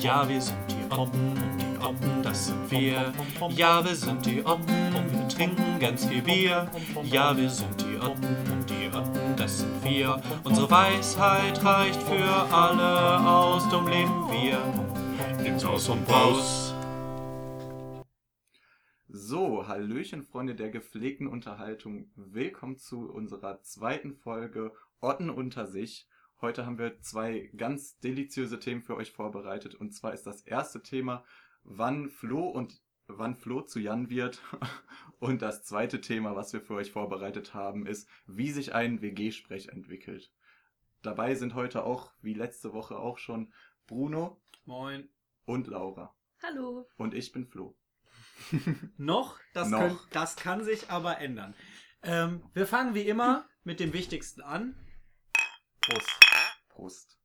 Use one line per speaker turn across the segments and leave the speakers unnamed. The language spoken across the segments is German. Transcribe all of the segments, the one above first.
Ja, wir sind die Oppen und die Oppen, das sind wir. Ja, wir sind die Oppen und wir trinken ganz viel Bier. Ja, wir sind die Oppen und die Oppen, das sind wir. Unsere Weisheit reicht für alle aus, dumm leben wir. Nimm's aus und raus.
So, Hallöchen, Freunde der gepflegten Unterhaltung. Willkommen zu unserer zweiten Folge Otten unter sich. Heute haben wir zwei ganz deliziöse Themen für euch vorbereitet. Und zwar ist das erste Thema, wann Flo und wann Flo zu Jan wird. Und das zweite Thema, was wir für euch vorbereitet haben, ist, wie sich ein WG-Sprech entwickelt. Dabei sind heute auch, wie letzte Woche auch schon, Bruno
Moin.
und Laura.
Hallo.
Und ich bin Flo.
Noch, das,
Noch.
Können, das kann sich aber ändern. Ähm, wir fangen wie immer mit dem Wichtigsten an. Prost.
Prost.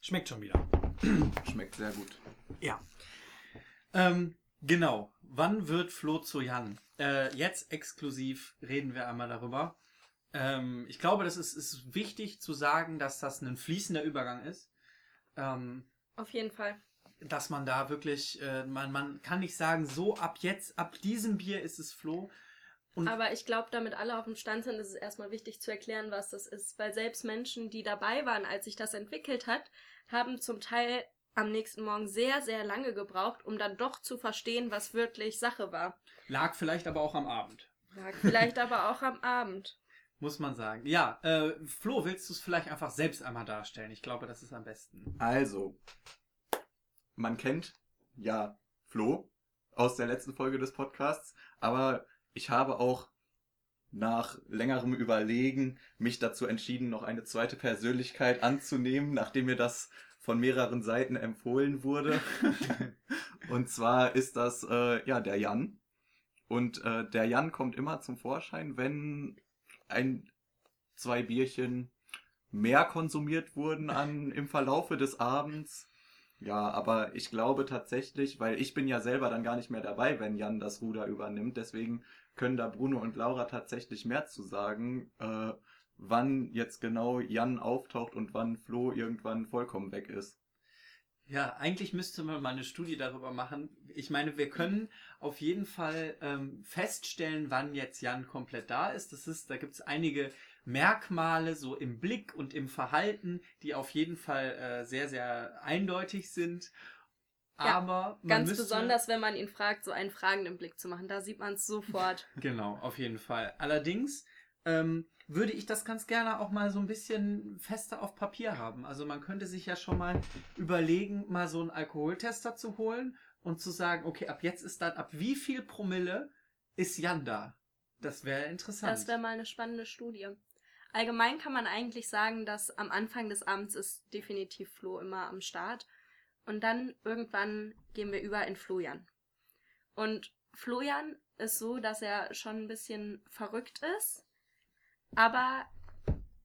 Schmeckt schon wieder.
Schmeckt sehr gut.
Ja. Ähm, genau. Wann wird Flo zu Jan? Äh, jetzt exklusiv reden wir einmal darüber. Ähm, ich glaube, das ist, ist wichtig zu sagen, dass das ein fließender Übergang ist. Ähm,
Auf jeden Fall.
dass man da wirklich, äh, man, man kann nicht sagen, so ab jetzt, ab diesem Bier ist es Flo. Und
Aber ich glaube, damit alle auf dem Stand sind, ist es erstmal wichtig zu erklären, was das ist. Weil selbst Menschen, die dabei waren, als sich das entwickelt hat, haben zum Teil am nächsten Morgen sehr, sehr lange gebraucht, um dann doch zu verstehen, was wirklich Sache war.
lag vielleicht aber auch am Abend.
Lag vielleicht aber auch am Abend.
Muss man sagen. Ja, äh, Flo, willst du es vielleicht einfach selbst einmal darstellen? Ich glaube, das ist am besten.
Also, man kennt ja Flo aus der letzten Folge des Podcasts, aber ich habe auch nach längerem Überlegen mich dazu entschieden, noch eine zweite Persönlichkeit anzunehmen, nachdem mir das von mehreren Seiten empfohlen wurde. Und zwar ist das äh, ja der Jan. Und äh, der Jan kommt immer zum Vorschein, wenn ein, zwei Bierchen mehr konsumiert wurden an, im Verlaufe des Abends. Ja, aber ich glaube tatsächlich, weil ich bin ja selber dann gar nicht mehr dabei, wenn Jan das Ruder übernimmt. Deswegen können da Bruno und Laura tatsächlich mehr zu sagen, äh, wann jetzt genau Jan auftaucht und wann Flo irgendwann vollkommen weg ist.
Ja, eigentlich müsste man mal eine Studie darüber machen. Ich meine, wir können auf jeden Fall ähm, feststellen, wann jetzt Jan komplett da ist. Das ist, da gibt es einige Merkmale so im Blick und im Verhalten, die auf jeden Fall äh, sehr, sehr eindeutig sind.
Ja,
Aber man
Ganz
müsste,
besonders, wenn man ihn fragt, so einen fragenden Blick zu machen. Da sieht man es sofort.
Genau, auf jeden Fall. Allerdings ähm, würde ich das ganz gerne auch mal so ein bisschen fester auf Papier haben. Also man könnte sich ja schon mal überlegen, mal so einen Alkoholtester zu holen und zu sagen, okay, ab jetzt ist dann, ab wie viel Promille ist Jan da? Das wäre interessant.
Das wäre mal eine spannende Studie. Allgemein kann man eigentlich sagen, dass am Anfang des Abends ist definitiv Flo immer am Start. Und dann irgendwann gehen wir über in Flojan. Und Flojan ist so, dass er schon ein bisschen verrückt ist, aber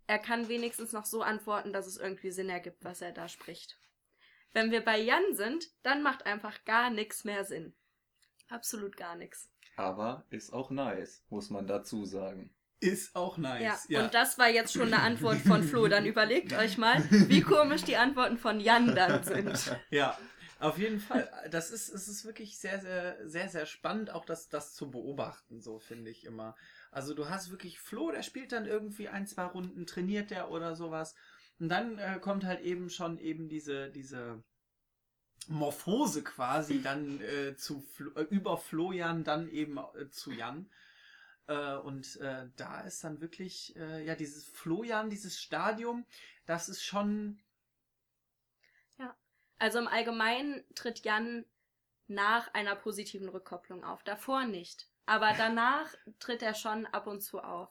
er kann wenigstens noch so antworten, dass es irgendwie Sinn ergibt, was er da spricht. Wenn wir bei Jan sind, dann macht einfach gar nichts mehr Sinn. Absolut gar nichts.
Aber ist auch nice, muss man dazu sagen.
Ist auch nice.
Ja, und das war jetzt schon eine Antwort von Flo. Dann überlegt euch mal, wie komisch die Antworten von Jan dann sind.
Ja, auf jeden Fall. Das ist, es ist wirklich sehr, sehr, sehr, sehr spannend, auch das, das zu beobachten, so finde ich immer. Also du hast wirklich Flo, der spielt dann irgendwie ein, zwei Runden, trainiert der oder sowas. Und dann äh, kommt halt eben schon eben diese, diese Morphose quasi dann äh, zu Flo, äh, über Flojan dann eben äh, zu Jan. Äh, und äh, da ist dann wirklich, äh, ja, dieses Flojan, dieses Stadium, das ist schon
Also im Allgemeinen tritt Jan nach einer positiven Rückkopplung auf. Davor nicht. Aber danach tritt er schon ab und zu auf.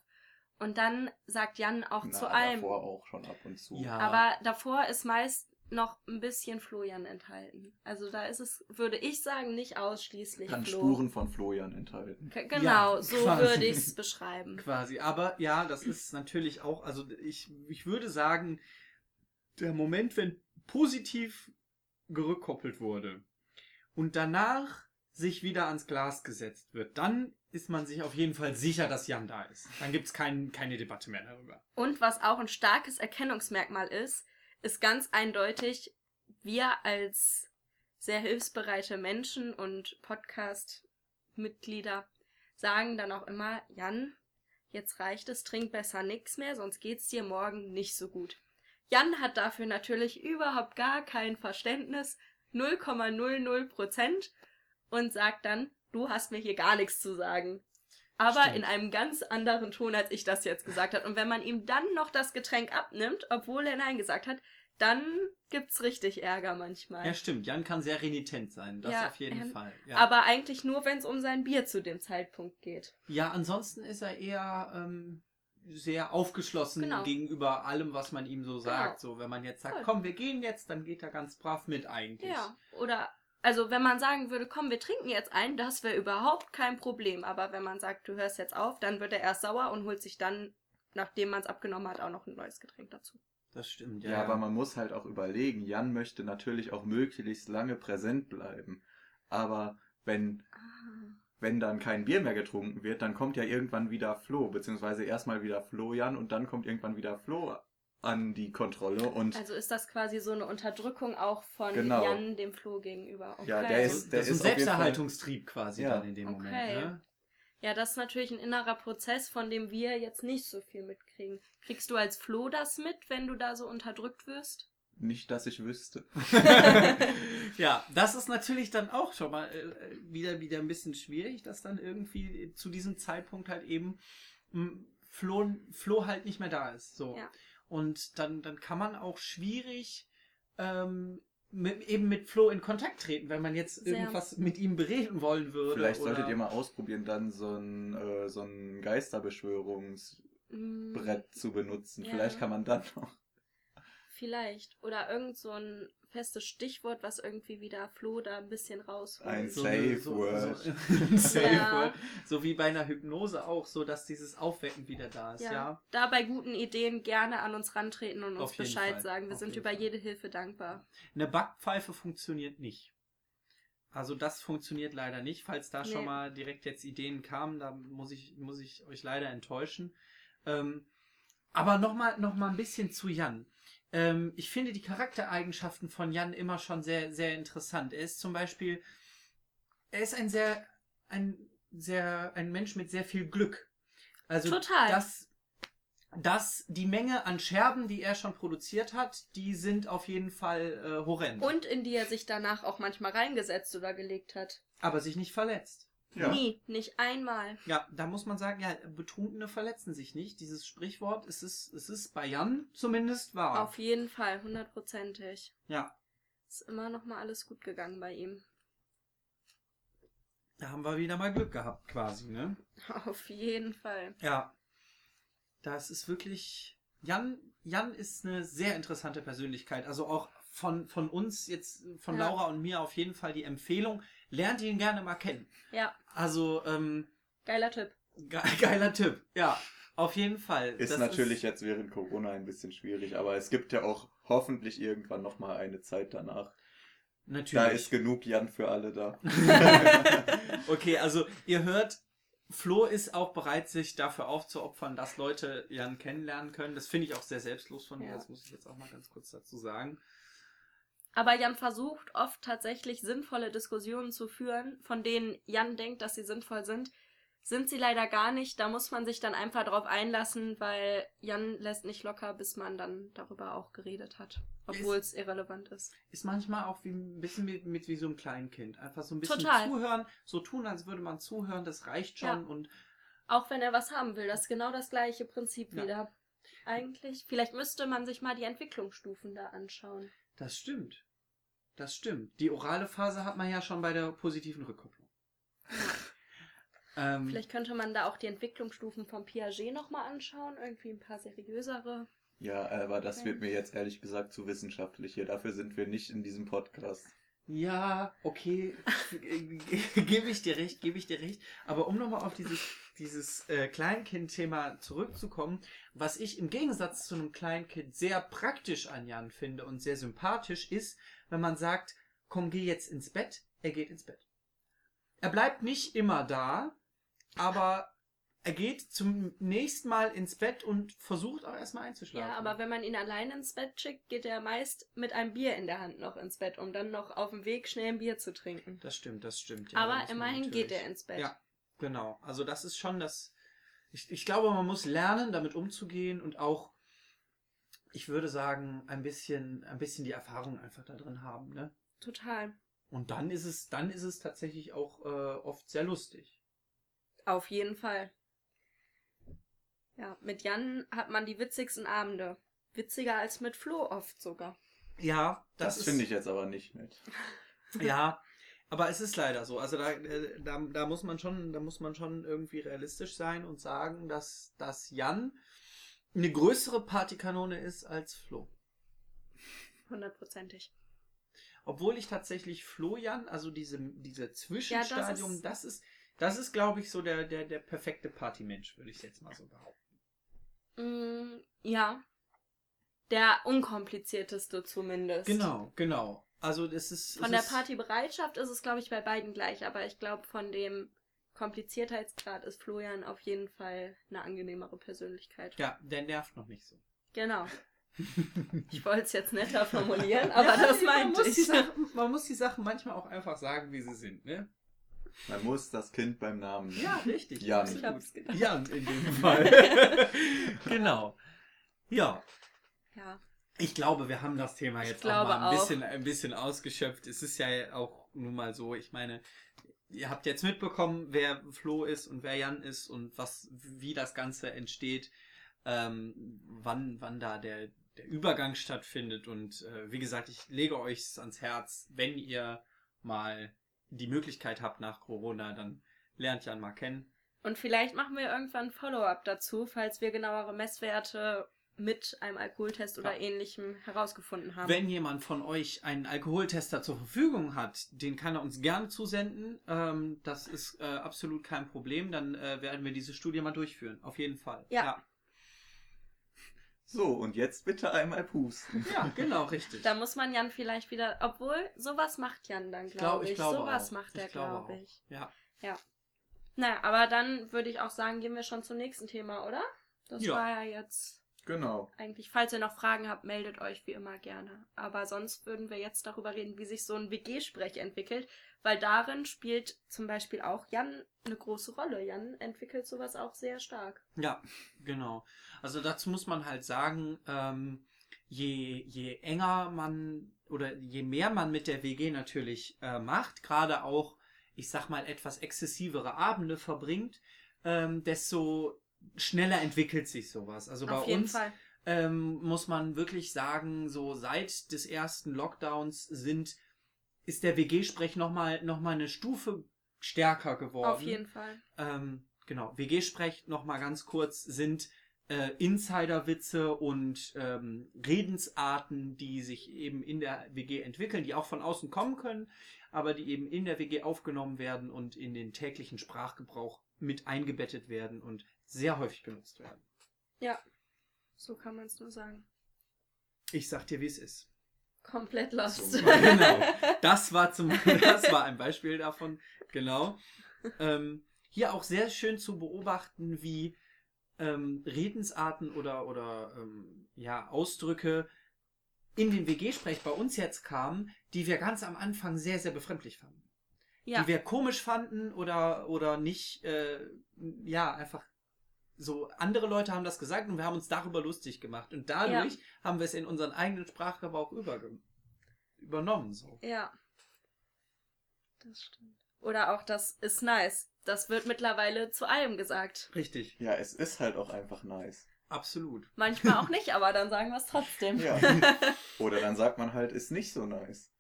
Und dann sagt Jan auch
Na,
zu allem.
davor auch schon ab und zu.
Ja.
Aber davor ist meist noch ein bisschen Florian enthalten. Also da ist es, würde ich sagen, nicht ausschließlich
Kann
Flo.
Spuren von Florian enthalten.
K- Genau,
Ja,
so
quasi.
würde ich es beschreiben.
Quasi. Aber ja, das ist natürlich auch, also ich, ich würde sagen, der Moment, wenn positiv gerückkoppelt wurde und danach sich wieder ans Glas gesetzt wird, dann ist man sich auf jeden Fall sicher, dass Jan da ist. Dann gibt es kein, keine Debatte mehr darüber.
Und was auch ein starkes Erkennungsmerkmal ist, ist ganz eindeutig, wir als sehr hilfsbereite Menschen und Podcast-Mitglieder sagen dann auch immer, Jan, jetzt reicht es, trink besser nix mehr, sonst geht's dir morgen nicht so gut. Jan hat dafür natürlich überhaupt gar kein Verständnis, 0,00 Prozent, und sagt dann, du hast mir hier gar nichts zu sagen. Aber
Stimmt.
in einem ganz anderen Ton, als ich das jetzt gesagt habe. Und wenn man ihm dann noch das Getränk abnimmt, obwohl er Nein gesagt hat, dann gibt's richtig Ärger manchmal.
Ja, stimmt. Jan kann sehr renitent sein. Das
Ja,
auf jeden
ähm,
Fall. Ja.
Aber eigentlich nur, wenn es um sein Bier zu dem Zeitpunkt geht.
ja, ansonsten ist er eher ähm, sehr aufgeschlossen
Genau.
gegenüber allem, was man ihm so sagt. So, wenn man jetzt sagt,
Voll.
komm, wir gehen jetzt, dann geht er ganz brav mit eigentlich.
Ja. Oder, also wenn man sagen würde, komm, wir trinken jetzt ein, das wäre überhaupt kein Problem. Aber wenn man sagt, du hörst jetzt auf, dann wird er erst sauer und holt sich dann, nachdem man es abgenommen hat, auch noch ein neues Getränk dazu.
Das stimmt,
Ja,
ja.
aber man muss halt auch überlegen, Jan möchte natürlich auch möglichst lange präsent bleiben. Aber wenn,
Ah.
wenn dann kein Bier mehr getrunken wird, dann kommt ja irgendwann wieder Flo, beziehungsweise erstmal wieder Flo Jan und dann kommt irgendwann wieder Flo an die Kontrolle und
Also ist das quasi so eine Unterdrückung auch von
Genau.
Jan dem Flo gegenüber. Okay.
Ja, der ist-
das ist ein Selbsterhaltungstrieb quasi
Ja.
dann in dem Moment.
Okay.
Ne?
Ja, das ist natürlich ein innerer Prozess, von dem wir jetzt nicht so viel mitkriegen. Kriegst du als Flo das mit, wenn du da so unterdrückt wirst?
nicht, dass ich wüsste.
ja, das ist natürlich dann auch schon mal äh, wieder, wieder ein bisschen schwierig, dass dann irgendwie zu diesem Zeitpunkt halt eben mh, Flo, Flo halt nicht mehr da ist. So.
Ja.
Und dann, dann kann man auch schwierig ähm, mit, eben mit Flo in Kontakt treten, wenn man jetzt
Sehr.
irgendwas mit ihm bereden wollen würde.
Vielleicht
oder
solltet ihr mal ausprobieren, dann so ein, äh, so ein Geisterbeschwörungsbrett
Mm,
zu benutzen.
Ja.
Vielleicht kann man dann noch.
Vielleicht. Oder irgend so ein festes Stichwort, was irgendwie wieder Flo da ein bisschen rausholt.
Ein
so
Safe
eine- so,
Word.
So, ein Safe
Ja.
Word. So wie bei einer Hypnose auch, so dass dieses Aufwecken wieder da ist,
ja.
ja.
Da bei guten Ideen gerne an uns rantreten und uns Bescheid
Fall.
sagen. Wir
Auf
sind über
Fall.
jede Hilfe dankbar.
Eine Backpfeife funktioniert nicht. Also das funktioniert leider nicht. Falls da schon
Nee.
mal direkt jetzt Ideen kamen, da muss ich, muss ich euch leider enttäuschen. Ähm, aber nochmal noch mal ein bisschen zu Jan. Ähm, ich finde die Charaktereigenschaften von Jan immer schon sehr, sehr interessant. Er ist zum Beispiel, er ist ein sehr, ein sehr, ein Mensch mit sehr viel Glück. Also
Total.
das, dass die Menge an Scherben, die er schon produziert hat, die sind auf jeden Fall äh, horrend.
Und in die er sich danach auch manchmal reingesetzt oder gelegt hat.
aber sich nicht verletzt.
Ja.
Nie, nicht einmal.
Ja, da muss man sagen, ja, Betrunkene verletzen sich nicht. Dieses Sprichwort, es ist, es ist bei Jan zumindest wahr.
Auf jeden Fall, hundertprozentig.
Ja,
Ist immer noch mal alles gut gegangen bei ihm.
da haben wir wieder mal Glück gehabt, quasi, ne?
Auf jeden Fall.
Ja. Das ist wirklich. Jan, Jan ist eine sehr interessante Persönlichkeit. Also auch von, von uns jetzt, von
Ja.
Laura und mir auf jeden Fall die Empfehlung. Lernt ihn gerne mal kennen.
Ja,
Also, ähm,
geiler Tipp.
ge geiler Tipp. Ja, auf jeden Fall.
Ist
Das
natürlich jetzt während Corona ein bisschen schwierig, aber es gibt ja auch hoffentlich irgendwann nochmal eine Zeit danach.
Natürlich.
Da ist genug Jan für alle da.
okay, also ihr hört, Flo ist auch bereit, sich dafür aufzuopfern, dass Leute Jan kennenlernen können. Das finde ich auch sehr selbstlos von ihr.
Ja.
Das muss ich jetzt auch mal ganz kurz dazu sagen.
Aber Jan versucht oft tatsächlich sinnvolle Diskussionen zu führen, von denen Jan denkt, dass sie sinnvoll sind. Sind sie leider gar nicht. Da muss man sich dann einfach drauf einlassen, weil Jan lässt nicht locker, bis man dann darüber auch geredet hat. Obwohl es irrelevant ist.
Ist manchmal auch wie ein bisschen mit, mit wie so einem Kleinkind. Einfach so ein bisschen
Total.
zuhören, so tun, als würde man zuhören, das reicht schon.
Ja.
Und
Auch wenn er was haben will, das ist genau das gleiche Prinzip
Ja.
wieder. Eigentlich, vielleicht müsste man sich mal die Entwicklungsstufen da anschauen.
das stimmt. Das stimmt. Die orale Phase hat man ja schon bei der positiven Rückkopplung. ähm,
Vielleicht könnte man da auch die Entwicklungsstufen vom Piaget nochmal anschauen, irgendwie ein paar seriösere.
Ja, aber das wird mir jetzt ehrlich gesagt zu wissenschaftlich hier. Dafür sind wir nicht in diesem Podcast.
Ja, okay, gebe ich dir recht, gebe ich dir recht. Aber um nochmal auf dieses, dieses äh, Kleinkind-Thema zurückzukommen, was ich im Gegensatz zu einem Kleinkind sehr praktisch an Jan finde und sehr sympathisch ist, wenn man sagt, komm, geh jetzt ins Bett, er geht ins Bett. er bleibt nicht immer da, aber er geht zum nächsten Mal ins Bett und versucht auch erstmal einzuschlafen.
Ja, aber wenn man ihn allein ins Bett schickt, geht er meist mit einem Bier in der Hand noch ins Bett, um dann noch auf dem Weg schnell ein Bier zu trinken.
Das stimmt, das stimmt. ja,
aber immerhin geht er ins Bett.
Ja, genau. Also das ist schon das. Ich, ich glaube, man muss lernen, damit umzugehen und auch, ich würde sagen, ein bisschen, ein bisschen die Erfahrung einfach da drin haben. Ne?
Total.
Und dann ist es, dann ist es tatsächlich auch äh, oft sehr lustig.
Auf jeden Fall. Ja, mit Jan hat man die witzigsten Abende. Witziger als mit Flo oft sogar.
Ja,
Das,
ist-
finde ich jetzt aber nicht nett.
Ja, aber es ist leider so. Also da, äh, da, da muss man schon, da muss man schon irgendwie realistisch sein und sagen, dass, dass Jan eine größere Partykanone ist als Flo.
Hundertprozentig.
Obwohl ich tatsächlich Florian, also diese, diese
Ja,
Zwischenstadium,
das ist-
das ist, das ist, glaube ich, so der, der, der perfekte Partymensch, würde ich jetzt mal so behaupten.
Mm, ja. Der unkomplizierteste zumindest.
Genau, genau. Also das ist.
Von
es
der Partybereitschaft ist es, glaube ich, bei beiden gleich, aber ich glaube, von dem Kompliziertheitsgrad ist Florian auf jeden Fall eine angenehmere Persönlichkeit.
Ja, der nervt noch nicht so.
Genau. Ich wollte es jetzt netter formulieren, aber das
man
meinte ich.
Sachen, man muss die Sachen manchmal auch einfach sagen, wie sie sind, ne?
Man muss das Kind beim Namen nennen.
Ja, richtig.
Jan.
Ich hab's gedacht.
Jan in dem Fall. genau. Ja,
Ja,
ich glaube, wir haben das Thema jetzt auch mal ein
auch.
bisschen, ein bisschen ausgeschöpft. Es ist ja auch nun mal so, ich meine, ihr habt jetzt mitbekommen, wer Flo ist und wer Jan ist und was, wie das Ganze entsteht, ähm, wann, wann da der, der Übergang stattfindet. Und äh, wie gesagt, ich lege euch ans Herz, wenn ihr mal die Möglichkeit habt nach Corona, dann lernt Jan mal kennen.
Und vielleicht machen wir irgendwann ein Follow-up dazu, falls wir genauere Messwerte mit einem Alkoholtest oder
Ja.
ähnlichem herausgefunden haben.
Wenn jemand von euch einen Alkoholtester zur Verfügung hat, den kann er uns gerne zusenden. Ähm, das ist äh, absolut kein Problem. Dann äh, werden wir diese Studie mal durchführen. Auf jeden Fall.
Ja.
So, und jetzt bitte einmal pusten.
Ja, ja genau, richtig.
Da muss man Jan vielleicht wieder, obwohl sowas macht Jan dann,
glaub-
glaube ich.
glaube
sowas
auch.
macht er,
glaube auch.
ich.
Ja.
Naja, aber dann würde ich auch sagen, gehen wir schon zum nächsten Thema, oder? Das
Ja.
war ja jetzt
Genau.
eigentlich. Falls ihr noch Fragen habt, meldet euch wie immer gerne. Aber sonst würden wir jetzt darüber reden, wie sich so ein WG-Sprech entwickelt, weil darin spielt zum Beispiel auch Jan eine große Rolle. Jan entwickelt sowas auch sehr stark.
Ja, genau. Also dazu muss man halt sagen, ähm, je, je enger man oder je mehr man mit der WG natürlich äh, macht, gerade auch, ich sag mal, etwas exzessivere Abende verbringt, ähm, desto schneller entwickelt sich sowas. Also bei uns ähm, muss man wirklich sagen, so seit des ersten Lockdowns sind, ist der WG-Sprech nochmal noch mal eine Stufe stärker geworden.
Auf jeden Fall.
Ähm, genau, WG-Sprech nochmal ganz kurz sind äh, Insider-Witze und ähm, Redensarten, die sich eben in der WG entwickeln, die auch von außen kommen können, aber die eben in der WG aufgenommen werden und in den täglichen Sprachgebrauch mit eingebettet werden und sehr häufig benutzt werden.
Ja. So kann man es nur sagen.
Ich sag dir, wie es ist.
Komplett lost.
So.
genau. Das war zum, das war ein Beispiel davon. Genau. Ähm, hier auch sehr schön zu beobachten, wie ähm, Redensarten oder oder ähm, ja Ausdrücke in den WG-Sprech bei uns jetzt kamen, die wir ganz am Anfang sehr sehr befremdlich fanden,
ja.
die wir komisch fanden oder oder nicht, äh, ja einfach so andere Leute haben das gesagt und wir haben uns darüber lustig gemacht und dadurch haben wir es in unseren eigenen Sprachgebrauch überge übernommen so.
Ja. Das stimmt. Oder auch das ist nice. Das wird mittlerweile zu allem gesagt.
Richtig.
Ja, es ist halt auch einfach nice.
Absolut.
Manchmal auch nicht, aber dann sagen wir es trotzdem.
Ja. Oder dann sagt man halt, ist nicht so nice.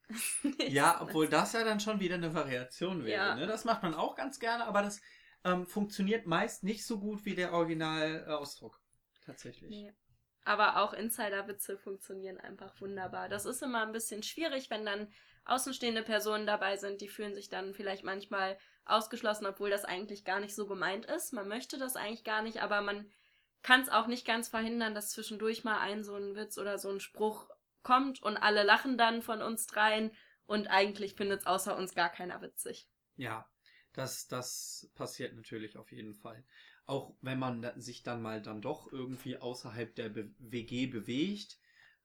Ja, obwohl das ja dann schon wieder eine Variation wäre.
Ja.
Ne? Das macht man auch ganz gerne, aber das ähm, funktioniert meist nicht so gut wie der Originalausdruck. Tatsächlich.
Nee. Aber auch Insider-Witze funktionieren einfach wunderbar. Das ist immer ein bisschen schwierig, wenn dann außenstehende Personen dabei sind, die fühlen sich dann vielleicht manchmal ausgeschlossen, obwohl das eigentlich gar nicht so gemeint ist. Man möchte das eigentlich gar nicht, aber man kann es auch nicht ganz verhindern, dass zwischendurch mal ein so ein Witz oder so ein Spruch kommt und alle lachen dann von uns dreien und eigentlich findet es außer uns gar keiner witzig.
Ja, Das, das passiert natürlich auf jeden Fall. Auch wenn man sich dann mal dann doch irgendwie außerhalb der Be WG bewegt,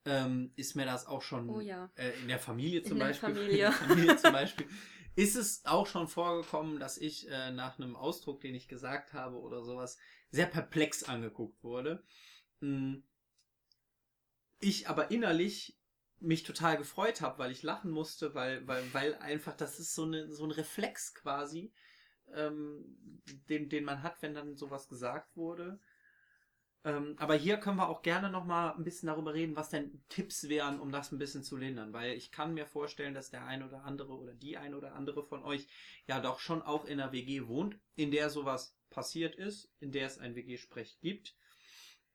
ähm, ist mir das auch schon
Oh ja.
äh, in der Familie zum
In
Beispiel.
Familie.
In der Familie zum Beispiel. Ist es auch schon vorgekommen, dass ich äh, nach einem Ausdruck, den ich gesagt habe oder sowas, sehr perplex angeguckt wurde. Mm. Ich aber innerlich mich total gefreut habe, weil ich lachen musste, weil, weil, weil einfach das ist so, eine, so ein Reflex quasi, ähm, den, den man hat, wenn dann sowas gesagt wurde. Ähm, aber hier können wir auch gerne noch mal ein bisschen darüber reden, was denn Tipps wären, um das ein bisschen zu lindern, weil ich kann mir vorstellen, dass der ein oder andere oder die ein oder andere von euch ja doch schon auch in einer WG wohnt, in der sowas passiert ist, in der es ein WG-Sprech gibt.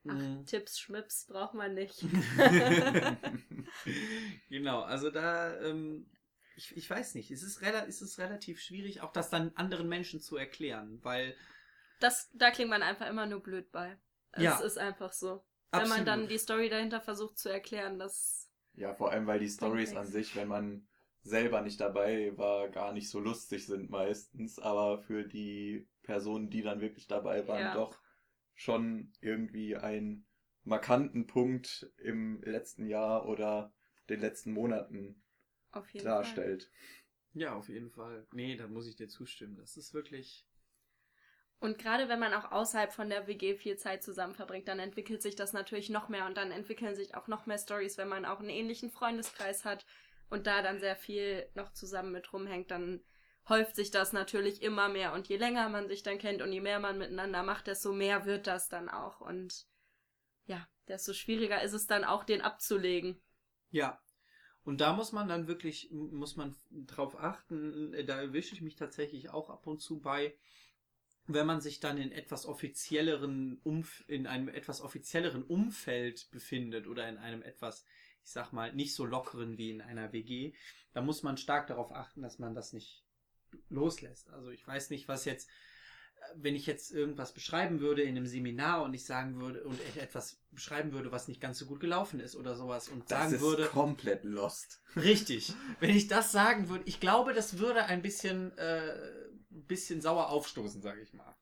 Ach,
Mm.
Tipps, Schmips braucht man nicht.
genau, also da, ähm, ich, ich weiß nicht, es ist, rela es ist relativ schwierig, auch das dann anderen Menschen zu erklären, weil
Das, da klingt man einfach immer nur blöd bei. Es
Ja.
ist einfach so. Wenn
absolut,
man dann die Story dahinter versucht zu erklären, das.
Ja, vor allem, weil die Stories an sich, wenn man selber nicht dabei war, gar nicht so lustig sind meistens, aber für die Personen, die dann wirklich dabei waren,
Ja.
doch schon irgendwie einen markanten Punkt im letzten Jahr oder den letzten Monaten
Auf jeden Fall.
darstellt.
ja, auf jeden Fall. Nee, da muss ich dir zustimmen. Das ist wirklich,
Und gerade wenn man auch außerhalb von der WG viel Zeit zusammen verbringt, dann entwickelt sich das natürlich noch mehr und dann entwickeln sich auch noch mehr Stories, wenn man auch einen ähnlichen Freundeskreis hat und da dann sehr viel noch zusammen mit rumhängt, dann häuft sich das natürlich immer mehr und je länger man sich dann kennt und je mehr man miteinander macht, desto mehr wird das dann auch und desto schwieriger ist es dann auch, den abzulegen.
ja. Und da muss man dann wirklich, muss man drauf achten, äh, da erwische ich mich tatsächlich auch ab und zu bei, wenn man sich dann in etwas offizielleren Umf in einem etwas offizielleren Umfeld befindet oder in einem etwas, ich sag mal, nicht so lockeren wie in einer WG, da muss man stark darauf achten, dass man das nicht loslässt. Also ich weiß nicht, was jetzt, wenn ich jetzt irgendwas beschreiben würde in einem Seminar und ich sagen würde und ich etwas beschreiben würde, was nicht ganz so gut gelaufen ist oder sowas und
Das
sagen
ist
würde,
komplett lost.
Richtig. Wenn ich das sagen würde, ich glaube, das würde ein bisschen, äh, ein bisschen sauer aufstoßen, sage ich mal.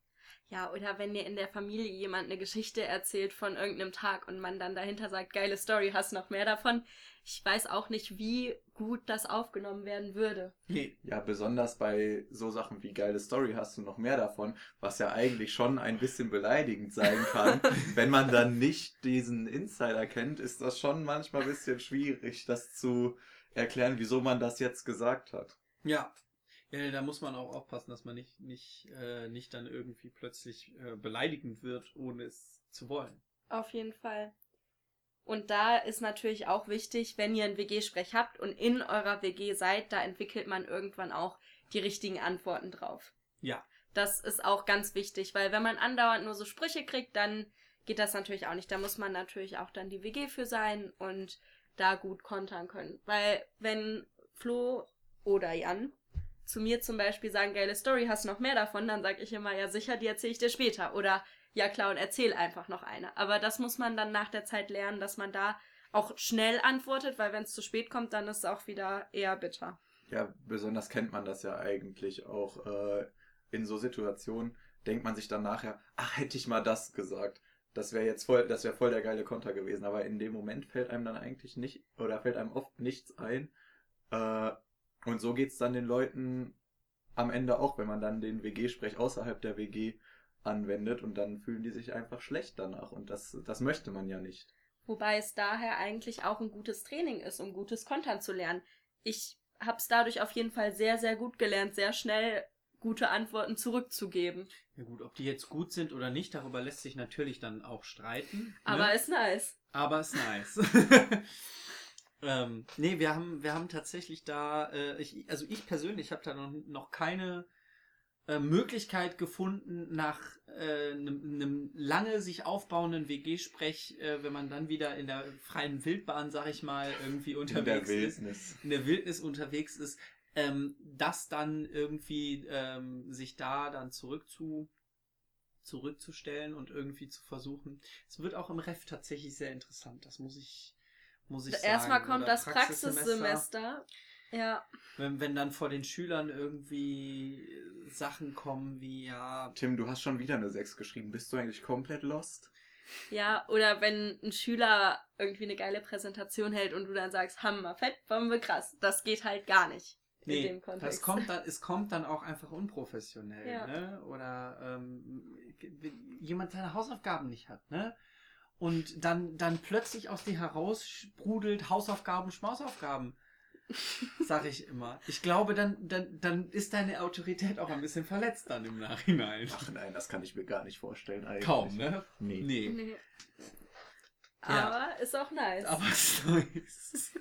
Ja, oder wenn dir in der Familie jemand eine Geschichte erzählt von irgendeinem Tag und man dann dahinter sagt, geile Story, hast noch mehr davon. Ich weiß auch nicht, wie gut das aufgenommen werden würde.
Nee.
Ja, besonders bei so Sachen wie geile Story hast du noch mehr davon, was ja eigentlich schon ein bisschen beleidigend sein kann. Wenn man dann nicht diesen Insider kennt, ist das schon manchmal ein bisschen schwierig, das zu erklären, wieso man das jetzt gesagt hat.
Ja. Ja, da muss man auch aufpassen, dass man nicht, nicht, äh, nicht dann irgendwie plötzlich äh, beleidigend wird, ohne es zu wollen.
Auf jeden Fall. Und da ist natürlich auch wichtig, wenn ihr ein WG-Sprech habt und in eurer WG seid, da entwickelt man irgendwann auch die richtigen Antworten drauf.
Ja.
Das ist auch ganz wichtig, weil wenn man andauernd nur so Sprüche kriegt, dann geht das natürlich auch nicht. Da muss man natürlich auch dann die WG für sein und da gut kontern können. Weil wenn Flo oder Jan zu mir zum Beispiel sagen, geile Story, hast noch mehr davon, dann sage ich immer, ja sicher, die erzähle ich dir später. Oder ja klar, und erzähl einfach noch eine. Aber das muss man dann nach der Zeit lernen, dass man da auch schnell antwortet, weil wenn es zu spät kommt, dann ist es auch wieder eher bitter.
Ja, besonders kennt man das ja eigentlich auch äh, in so Situationen, denkt man sich dann nachher, ach, hätte ich mal das gesagt. Das wäre jetzt voll, das wäre voll der geile Konter gewesen. Aber in dem Moment fällt einem dann eigentlich nicht, oder fällt einem oft nichts ein. Äh, und so geht's dann den Leuten am Ende auch, wenn man dann den WG-Sprech außerhalb der WG anwendet und dann fühlen die sich einfach schlecht danach. Und das, das möchte man ja nicht.
Wobei es daher eigentlich auch ein gutes Training ist, um gutes Kontern zu lernen. Ich habe es dadurch auf jeden Fall sehr, sehr gut gelernt, sehr schnell gute Antworten zurückzugeben.
Ja gut, ob die jetzt gut sind oder nicht, darüber lässt sich natürlich dann auch streiten.
Aber
ne?
ist nice.
Aber ist nice. ähm, nee, wir haben, wir haben tatsächlich da, äh, ich, also ich persönlich habe da noch, noch keine äh, Möglichkeit gefunden, nach einem äh, lange sich aufbauenden WG-Sprech, äh, wenn man dann wieder in der freien Wildbahn, sag ich mal, irgendwie
In
unterwegs ist,
Wildnis.
in der Wildnis unterwegs ist, ähm, das dann irgendwie ähm, sich da dann zurück zu, zurückzustellen und irgendwie zu versuchen. Es wird auch im Ref tatsächlich sehr interessant, das muss ich, muss ich sagen.
Erstmal kommt
Oder
das Praxissemester. Ja.
Wenn, wenn dann vor den Schülern irgendwie Sachen kommen wie, ja,
Tim, du hast schon wieder eine 6 geschrieben. Bist du eigentlich komplett lost?
Ja, oder wenn ein Schüler irgendwie eine geile Präsentation hält und du dann sagst, Hammer, Fett, Bombe, krass. Das geht halt gar nicht in
Nee,
dem Kontext.
das kommt dann, es kommt dann auch einfach unprofessionell,
Ja.
ne? Oder ähm, jemand seine Hausaufgaben nicht hat, ne? Und dann, dann plötzlich aus dir heraus sprudelt Hausaufgaben, Schmausaufgaben. Sag ich immer. Ich glaube, dann, dann, dann ist deine Autorität auch ein bisschen verletzt dann im Nachhinein.
Ach nein, das kann ich mir gar nicht vorstellen eigentlich.
Kaum, ne?
Nee.
Nee.
Nee.
Ja.
Aber ist auch nice.
Aber ist nice.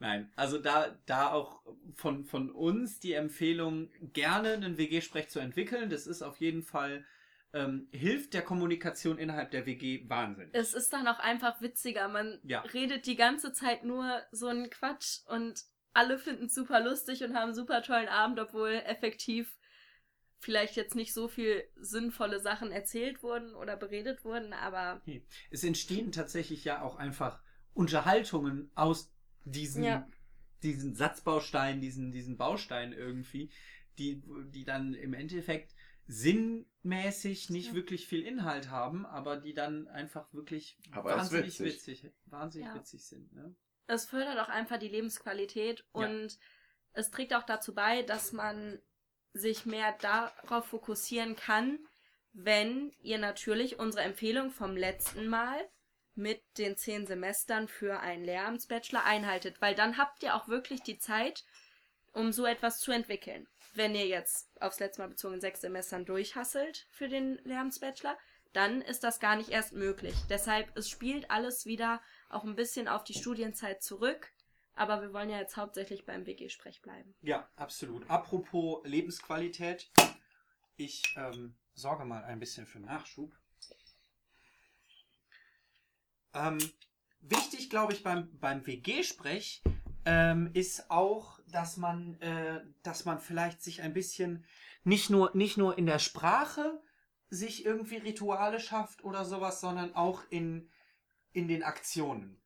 Nein, also da, da auch von, von uns die Empfehlung, gerne einen WG-Sprech zu entwickeln. Das ist auf jeden Fall, ähm, hilft der Kommunikation innerhalb der WG wahnsinnig.
es ist dann auch einfach witziger. Man
Ja.
redet die ganze Zeit nur so einen Quatsch und alle finden es super lustig und haben einen super tollen Abend, obwohl effektiv vielleicht jetzt nicht so viel sinnvolle Sachen erzählt wurden oder beredet wurden, aber
Es entstehen tatsächlich ja auch einfach Unterhaltungen aus diesen,
Ja.
diesen Satzbausteinen, diesen, diesen Bausteinen irgendwie, die, die dann im Endeffekt sinnmäßig nicht
Ja.
wirklich viel Inhalt haben, aber die dann einfach wirklich
Aber
wahnsinnig
witzig.
witzig, wahnsinnig
Ja.
witzig sind. Ne?
es fördert auch einfach die Lebensqualität
Ja.
und es trägt auch dazu bei, dass man sich mehr darauf fokussieren kann, wenn ihr natürlich unsere Empfehlung vom letzten Mal mit den zehn Semestern für einen Lehramtsbachelor einhaltet, weil dann habt ihr auch wirklich die Zeit, um so etwas zu entwickeln. Wenn ihr jetzt aufs letzte Mal bezogen sechs Semestern durchhasselt für den Lehramtsbachelor, dann ist das gar nicht erst möglich. Deshalb, es spielt alles wieder auch ein bisschen auf die Studienzeit zurück, aber wir wollen ja jetzt hauptsächlich beim WG-Sprech bleiben.
Ja, absolut. Apropos Lebensqualität, ich ähm, sorge mal ein bisschen für Nachschub. Ähm, wichtig, glaube ich, beim, beim WG-Sprech ähm, ist auch, dass man, äh, dass man vielleicht sich ein bisschen nicht nur, nicht nur in der Sprache sich irgendwie Rituale schafft oder sowas, sondern auch in, in den Aktionen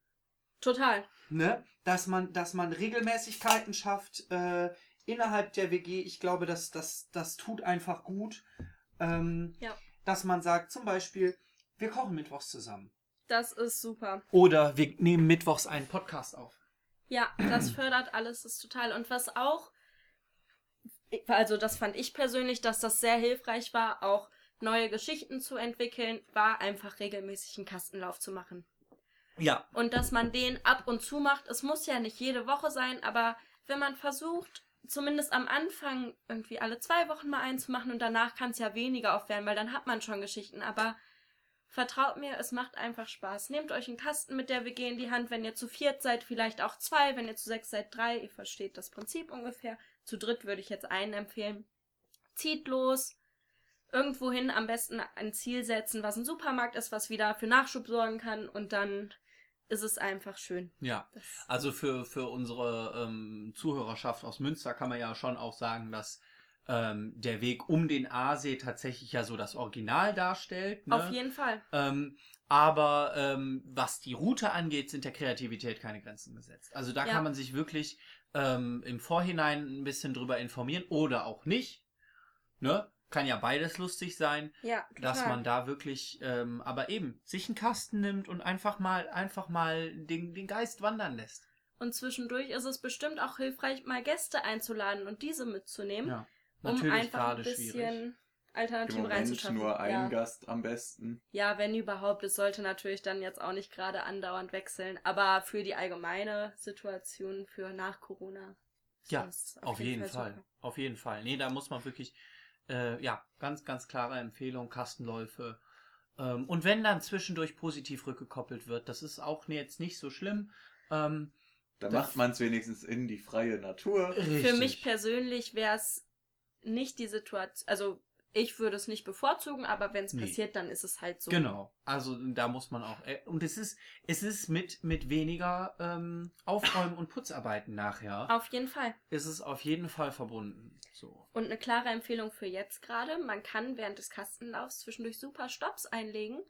Total.
ne, dass man, dass man Regelmäßigkeiten schafft äh, innerhalb der WG. Ich glaube, dass das, das tut einfach gut. Ähm,
Ja.
Dass man sagt, zum Beispiel, wir kochen mittwochs zusammen.
Das ist super.
Oder wir nehmen mittwochs einen Podcast auf.
Ja, das fördert alles, das ist total. Und was auch, also das fand ich persönlich, dass das sehr hilfreich war, auch neue Geschichten zu entwickeln, war einfach regelmäßig einen Kastenlauf zu machen.
Ja.
Und dass man den ab und zu macht, es muss ja nicht jede Woche sein, aber wenn man versucht, zumindest am Anfang irgendwie alle zwei Wochen mal einen zu machen und danach kann es ja weniger werden, weil dann hat man schon Geschichten. Aber vertraut mir, es macht einfach Spaß. Nehmt euch einen Kasten mit der WG in die Hand, wenn ihr zu viert seid, vielleicht auch zwei, wenn ihr zu sechs seid, drei. Ihr versteht das Prinzip ungefähr. Zu dritt würde ich jetzt einen empfehlen. Zieht los. Irgendwohin am besten ein Ziel setzen, was ein Supermarkt ist, was wieder für Nachschub sorgen kann und dann ist es einfach schön.
Ja. Also für, für unsere ähm, Zuhörerschaft aus Münster kann man ja schon auch sagen, dass ähm, der Weg um den Aasee tatsächlich ja so das Original darstellt. Ne?
Auf jeden Fall.
Ähm, aber ähm, was die Route angeht, sind der Kreativität keine Grenzen gesetzt. Also da
Ja.
kann man sich wirklich ähm, im Vorhinein ein bisschen drüber informieren oder auch nicht. Ne? Kann ja beides lustig sein,
Ja,
dass man da wirklich, ähm, aber eben sich einen Kasten nimmt und einfach mal, einfach mal den, den Geist wandern lässt.
Und zwischendurch ist es bestimmt auch hilfreich, mal Gäste einzuladen und diese mitzunehmen,
Ja,
um
natürlich
einfach ein
gerade
bisschen
schwierig.
Im
Alternative
Moment
reinzuschaffen.
nur ein
ja.
Gast am besten.
ja, wenn überhaupt. Es sollte natürlich dann jetzt auch nicht gerade andauernd wechseln, aber für die allgemeine Situation für nach Corona. ist
Ja,
das
Auf jeden Fall.
super.
Auf jeden Fall. Nee, da muss man wirklich, äh, ja, ganz, ganz klare Empfehlung, Kastenläufe. Ähm, und wenn dann zwischendurch positiv rückgekoppelt wird, das ist auch jetzt nicht so schlimm. Ähm,
Da macht man es wenigstens in die freie Natur.
Für mich persönlich wäre es nicht die Situation, also ich würde es nicht bevorzugen, aber wenn es
Nee.
passiert, dann ist es halt so.
Genau. Also da muss man auch. äh, Und es ist, es ist mit, mit weniger ähm, Aufräumen und Putzarbeiten nachher.
Auf jeden Fall.
Ist es auf jeden Fall verbunden. So.
Und eine klare Empfehlung für jetzt gerade, man kann während des Kastenlaufs zwischendurch super Stops einlegen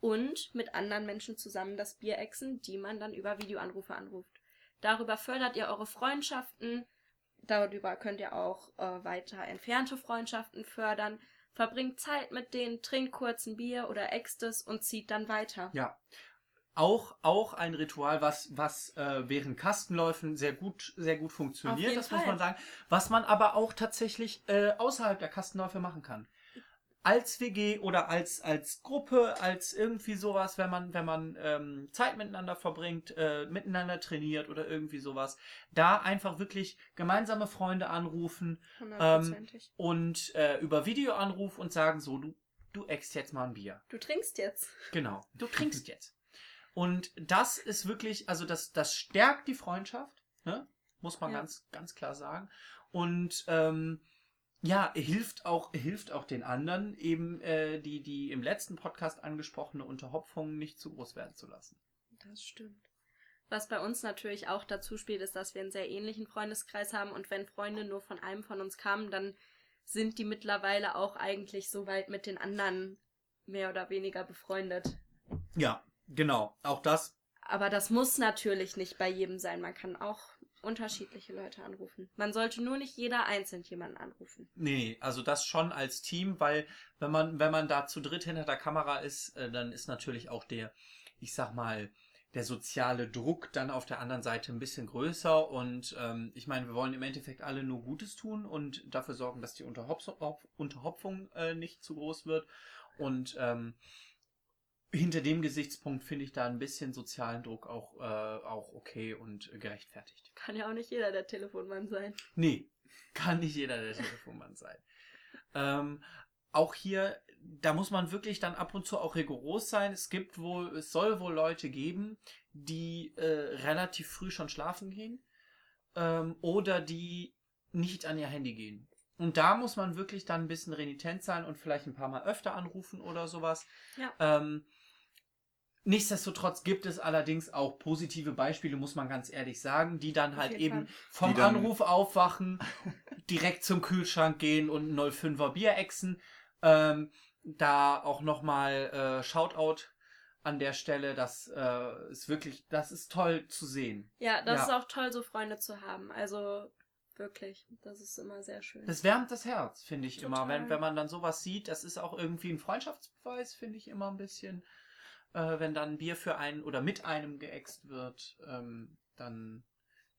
und mit anderen Menschen zusammen das Bier exen, die man dann über Videoanrufe anruft. Darüber fördert ihr eure Freundschaften. Darüber könnt ihr auch äh, weiter entfernte Freundschaften fördern. Verbringt Zeit mit denen, trinkt kurz ein Bier oder Extes und zieht dann weiter.
Ja. Auch, auch ein Ritual, was, was äh, während Kastenläufen sehr gut, sehr gut funktioniert, das muss
Fall.
man sagen. Was man aber auch tatsächlich äh, außerhalb der Kastenläufe machen kann. Als WG oder als, als Gruppe, als irgendwie sowas, wenn man, wenn man ähm, Zeit miteinander verbringt, äh, miteinander trainiert oder irgendwie sowas, da einfach wirklich gemeinsame Freunde anrufen,
Hundertprozentig.
und äh, über Videoanruf und sagen so, du, du eckst jetzt mal ein Bier.
Du trinkst jetzt.
Genau, du trinkst jetzt. Und das ist wirklich, also das, das stärkt die Freundschaft, ne? muss man
Ja.
ganz, ganz klar sagen. Und ähm, ja, hilft auch, hilft auch den anderen, eben äh, die, die im letzten Podcast angesprochene Unterhopfung nicht zu groß werden zu lassen.
Das stimmt. Was bei uns natürlich auch dazu spielt, ist, dass wir einen sehr ähnlichen Freundeskreis haben und wenn Freunde nur von einem von uns kamen, dann sind die mittlerweile auch eigentlich so weit mit den anderen mehr oder weniger befreundet.
Ja, genau. Auch das
Aber das muss natürlich nicht bei jedem sein. Man kann auch unterschiedliche Leute anrufen. Man sollte nur nicht jeder einzeln jemanden anrufen.
Nee, also das schon als Team, weil wenn man, wenn man da zu dritt hinter der Kamera ist, äh, dann ist natürlich auch der, ich sag mal, der soziale Druck dann auf der anderen Seite ein bisschen größer und ähm, ich meine, wir wollen im Endeffekt alle nur Gutes tun und dafür sorgen, dass die Unterhopf Unterhopfung äh, nicht zu groß wird und ähm, hinter dem Gesichtspunkt finde ich da ein bisschen sozialen Druck auch, äh, auch okay und gerechtfertigt.
Kann ja auch nicht jeder der Telefonmann sein.
Nee, kann nicht jeder der Telefonmann sein. Ähm, auch hier, da muss man wirklich dann ab und zu auch rigoros sein. Es gibt wohl, es soll wohl Leute geben, die äh, relativ früh schon schlafen gehen ähm, oder die nicht an ihr Handy gehen. Und da muss man wirklich dann ein bisschen renitent sein und vielleicht ein paar Mal öfter anrufen oder sowas.
Ja.
Ähm, nichtsdestotrotz gibt es allerdings auch positive Beispiele, muss man ganz ehrlich sagen, die dann halt eben
Fall.
vom
dann-
Anruf aufwachen, direkt zum Kühlschrank gehen und ein 05er Bier exen. Ähm, da auch nochmal äh, Shoutout an der Stelle. Das äh, ist wirklich, das ist toll zu sehen.
Ja, das
Ja.
ist auch toll, so Freunde zu haben. Also wirklich, das ist immer sehr schön.
Das wärmt das Herz, finde ich immer.
Total.
Wenn, wenn man dann sowas sieht, das ist auch irgendwie ein Freundschaftsbeweis, finde ich immer ein bisschen. Äh, wenn dann Bier für einen oder mit einem geäxt wird, ähm, dann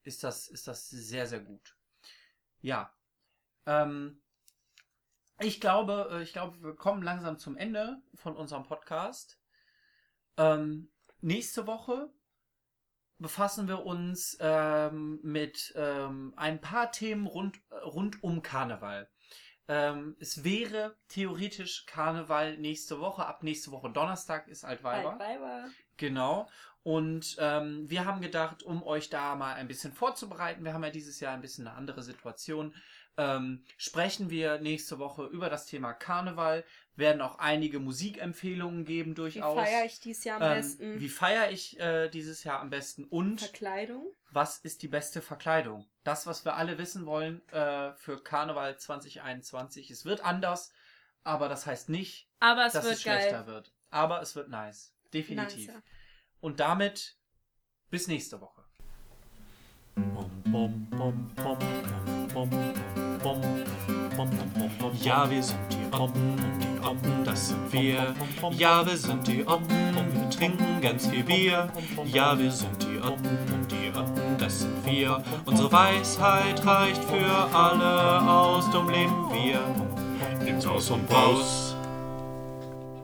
ist das, ist das sehr, sehr gut. Ja. Ähm, ich glaube, äh, ich glaube, wir kommen langsam zum Ende von unserem Podcast. Ähm, nächste Woche befassen wir uns ähm, mit ähm, ein paar Themen rund, rund um Karneval. Ähm, es wäre theoretisch Karneval nächste Woche. Ab nächste Woche Donnerstag ist Altweiber.
Altweiber.
Genau. Und ähm, wir haben gedacht, um euch da mal ein bisschen vorzubereiten, wir haben ja dieses Jahr ein bisschen eine andere Situation, ähm, sprechen wir nächste Woche über das Thema Karneval, werden auch einige Musikempfehlungen geben
Wie
durchaus.
feiere ich dies Jahr am
Ähm,
besten?
Wie feiere ich äh, dieses Jahr am besten? Und
Verkleidung?
Was ist die beste Verkleidung? Das, was wir alle wissen wollen äh, für Karneval 2021. Es wird anders, aber das heißt nicht,
Aber es
dass
wird
es schlechter
geil.
wird. Aber es wird nice. Definitiv.
Nicer.
Und damit bis nächste Woche.
Ja, wir sind die Oppen und die Oppen, das sind wir. Ja, wir sind die Oppen und wir trinken ganz viel Bier. Ja, wir sind die Oppen und die Oppen, das sind wir. Unsere Weisheit reicht für alle aus, drum leben wir. Nimm's aus und raus.